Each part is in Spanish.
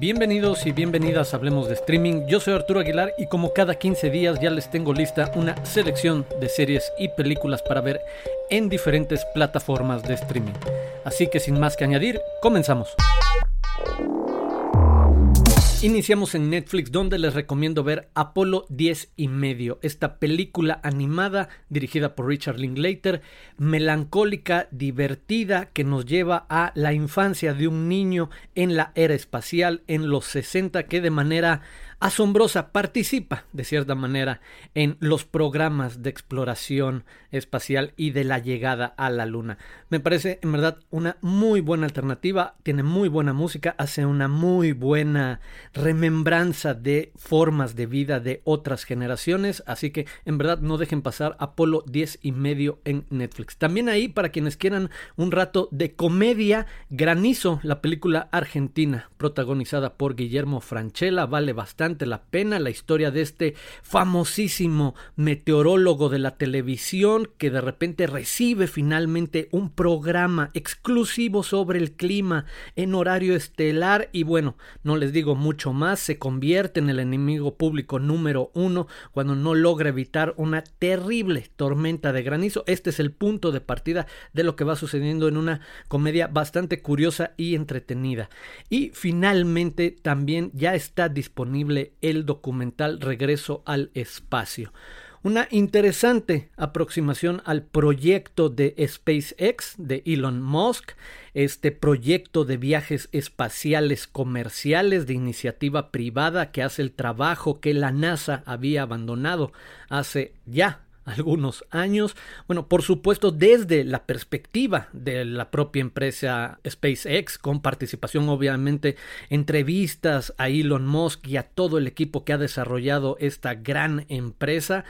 Bienvenidos y bienvenidas a Hablemos de Streaming. Yo soy Arturo Aguilar y como cada 15 días ya les tengo lista una selección de series y películas para ver en diferentes plataformas de streaming. Así que sin más que añadir, comenzamos. Iniciamos en Netflix donde les recomiendo ver Apolo 10 y medio, esta película animada dirigida por Richard Linklater, melancólica, divertida, que nos lleva a la infancia de un niño en la era espacial en los 60 que de manera asombrosa participa de cierta manera en los programas de exploración espacial y de la llegada a la luna. Me parece en verdad una muy buena alternativa, tiene muy buena música, hace una muy buena remembranza de formas de vida de otras generaciones, así que en verdad no dejen pasar Apolo 10 y medio en Netflix. También ahí para quienes quieran un rato de comedia, Granizo, la película argentina protagonizada por Guillermo Franchella, vale bastante la pena la historia de este famosísimo meteorólogo de la televisión que de repente recibe finalmente un programa exclusivo sobre el clima en horario estelar y bueno, no les digo mucho más, se convierte en el enemigo público número uno cuando no logra evitar una terrible tormenta de granizo. Este es el punto de partida de lo que va sucediendo en una comedia bastante curiosa y entretenida. Y también ya está disponible el documental Regreso al Espacio. Una interesante aproximación al proyecto de SpaceX de Elon Musk, este proyecto de viajes espaciales comerciales de iniciativa privada que hace el trabajo que la NASA había abandonado hace ya algunos años. Bueno, por supuesto, desde la perspectiva de la propia empresa SpaceX, con participación obviamente, entrevistas a Elon Musk y a todo el equipo que ha desarrollado esta gran empresa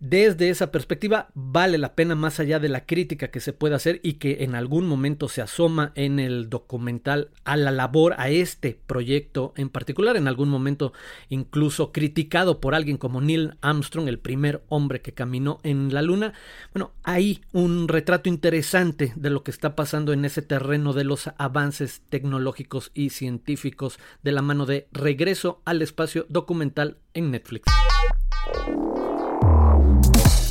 desde esa perspectiva vale la pena más allá de la crítica que se puede hacer y que en algún momento se asoma en el documental a la labor a este proyecto en particular en algún momento incluso criticado por alguien como Neil Armstrong el primer hombre que caminó en la luna. Bueno hay un retrato interesante de lo que está pasando en ese terreno de los avances tecnológicos y científicos de la mano de regreso al espacio documental en Netflix.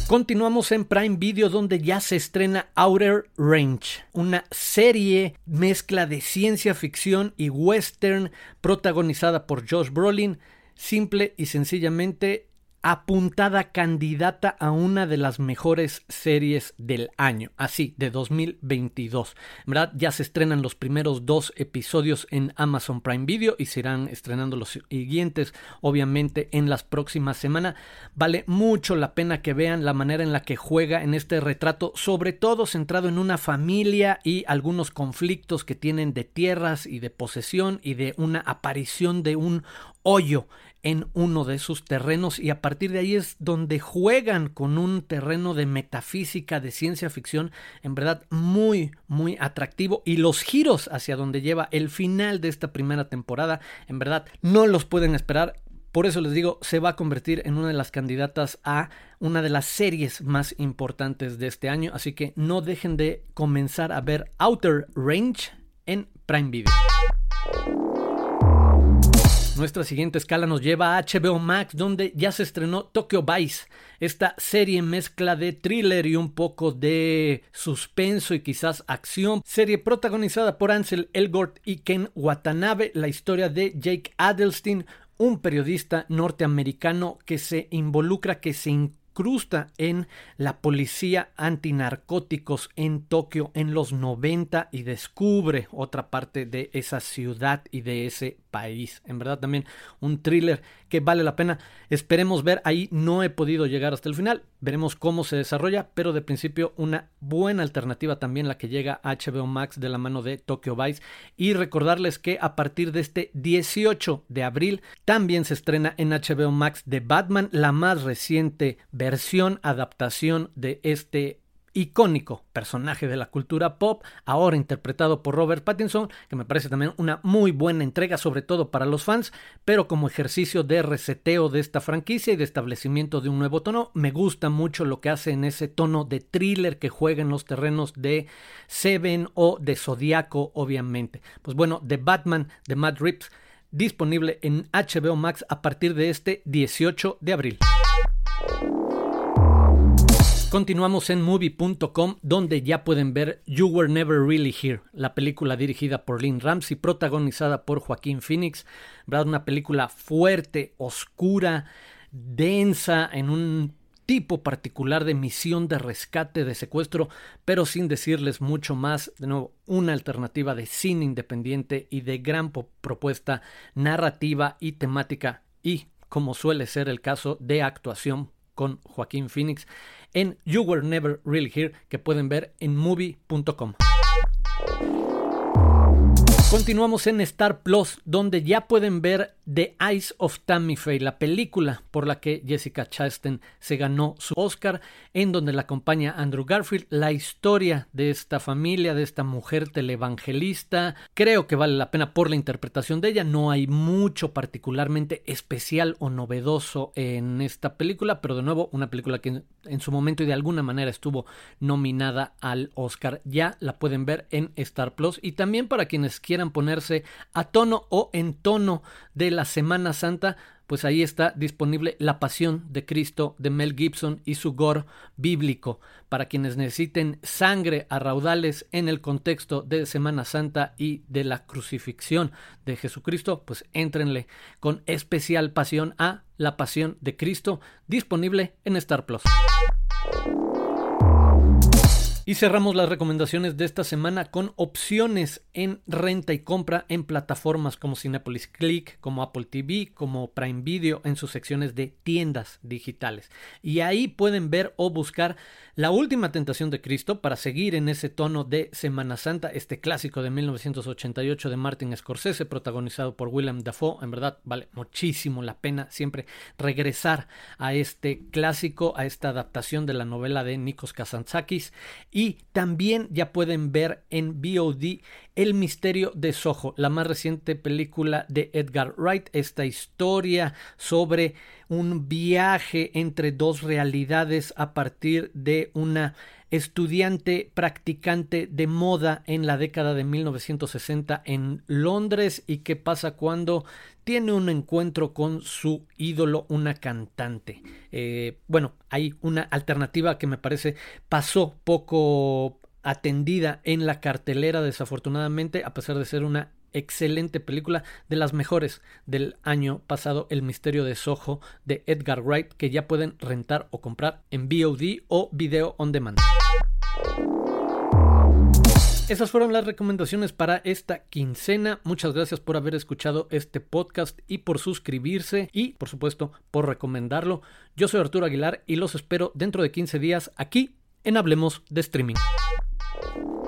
Continuamos en Prime Video donde ya se estrena Outer Range, una serie mezcla de ciencia ficción y western protagonizada por Josh Brolin, simple y sencillamente apuntada candidata a una de las mejores series del año, así, de 2022. En verdad, ya se estrenan los primeros dos episodios en Amazon Prime Video y se irán estrenando los siguientes, obviamente, en las próximas semanas. Vale mucho la pena que vean la manera en la que juega en este retrato, sobre todo centrado en una familia y algunos conflictos que tienen de tierras y de posesión y de una aparición de un hoyo en uno de sus terrenos y a partir de ahí es donde juegan con un terreno de metafísica, de ciencia ficción, en verdad muy, muy atractivo y los giros hacia donde lleva el final de esta primera temporada, en verdad no los pueden esperar. Por eso les digo, se va a convertir en una de las candidatas a una de las series más importantes de este año, así que no dejen de comenzar a ver Outer Range en Prime Video. Nuestra siguiente escala nos lleva a HBO Max, donde ya se estrenó Tokyo Vice, esta serie mezcla de thriller y un poco de suspenso y quizás acción. Serie protagonizada por Ansel Elgort y Ken Watanabe, la historia de Jake Adelstein, un periodista norteamericano que se involucra, que se incrusta en la policía antinarcóticos en Tokio en los 90 y descubre otra parte de esa ciudad y de ese país. En verdad también un thriller que vale la pena. Esperemos ver. Ahí no he podido llegar hasta el final. Veremos cómo se desarrolla, pero de principio una buena alternativa también la que llega a HBO Max de la mano de Tokyo Vice. Y recordarles que a partir de este 18 de abril también se estrena en HBO Max de Batman, la más reciente versión, adaptación de este icónico personaje de la cultura pop, ahora interpretado por Robert Pattinson, que me parece también una muy buena entrega, sobre todo para los fans, pero como ejercicio de reseteo de esta franquicia y de establecimiento de un nuevo tono, me gusta mucho lo que hace en ese tono de thriller que juega en los terrenos de Seven o de Zodiaco, obviamente. Pues bueno, de Batman, de Matt Reeves disponible en HBO Max a partir de este 18 de abril. Continuamos en movie.com donde ya pueden ver You Were Never Really Here, la película dirigida por Lynn Ramsey, protagonizada por Joaquín Phoenix, ¿verdad? Una película fuerte, oscura, densa, en un tipo particular de misión de rescate, de secuestro, pero sin decirles mucho más. De nuevo, una alternativa de cine independiente y de gran propuesta narrativa y temática y, como suele ser el caso, de actuación con Joaquín Phoenix en You Were Never Really Here que pueden ver en movie.com. Continuamos en Star Plus, donde ya pueden ver The Eyes of Tammy Faye, la película por la que Jessica Chastain se ganó su Oscar, en donde la acompaña Andrew Garfield, la historia de esta familia, de esta mujer televangelista. Creo que vale la pena por la interpretación de ella. No hay mucho particularmente especial o novedoso en esta película, pero de nuevo, una película que en su momento y de alguna manera estuvo nominada al Oscar. Ya la pueden ver en Star Plus y también para quienes quieran ponerse a tono o en tono de la Semana Santa, pues ahí está disponible La Pasión de Cristo de Mel Gibson y su gore bíblico. Para quienes necesiten sangre a raudales en el contexto de Semana Santa y de la crucifixión de Jesucristo, pues éntrenle con especial pasión a La Pasión de Cristo, disponible en Star Plus. Y cerramos las recomendaciones de esta semana con opciones en renta y compra en plataformas como Cinepolis Click, como Apple TV, como Prime Video en sus secciones de tiendas digitales. Y ahí pueden ver o buscar la última tentación de Cristo para seguir en ese tono de Semana Santa, este clásico de 1988 de Martin Scorsese, protagonizado por Willem Dafoe. En verdad, vale muchísimo la pena siempre regresar a este clásico, a esta adaptación de la novela de Nikos Kazantzakis. Y también ya pueden ver en VOD El misterio de Soho, la más reciente película de Edgar Wright, esta historia sobre un viaje entre dos realidades a partir de una estudiante practicante de moda en la década de 1960 en Londres y qué pasa cuando tiene un encuentro con su ídolo, una cantante. Eh, bueno, hay una alternativa que me parece pasó poco atendida en la cartelera desafortunadamente a pesar de ser una excelente película, de las mejores del año pasado, El misterio de Soho de Edgar Wright, que ya pueden rentar o comprar en VOD o Video on Demand. Esas fueron las recomendaciones para esta quincena. Muchas gracias por haber escuchado este podcast y por suscribirse y, por supuesto, por recomendarlo. Yo soy Arturo Aguilar y los espero dentro de 15 días aquí en Hablemos de Streaming. Thank you.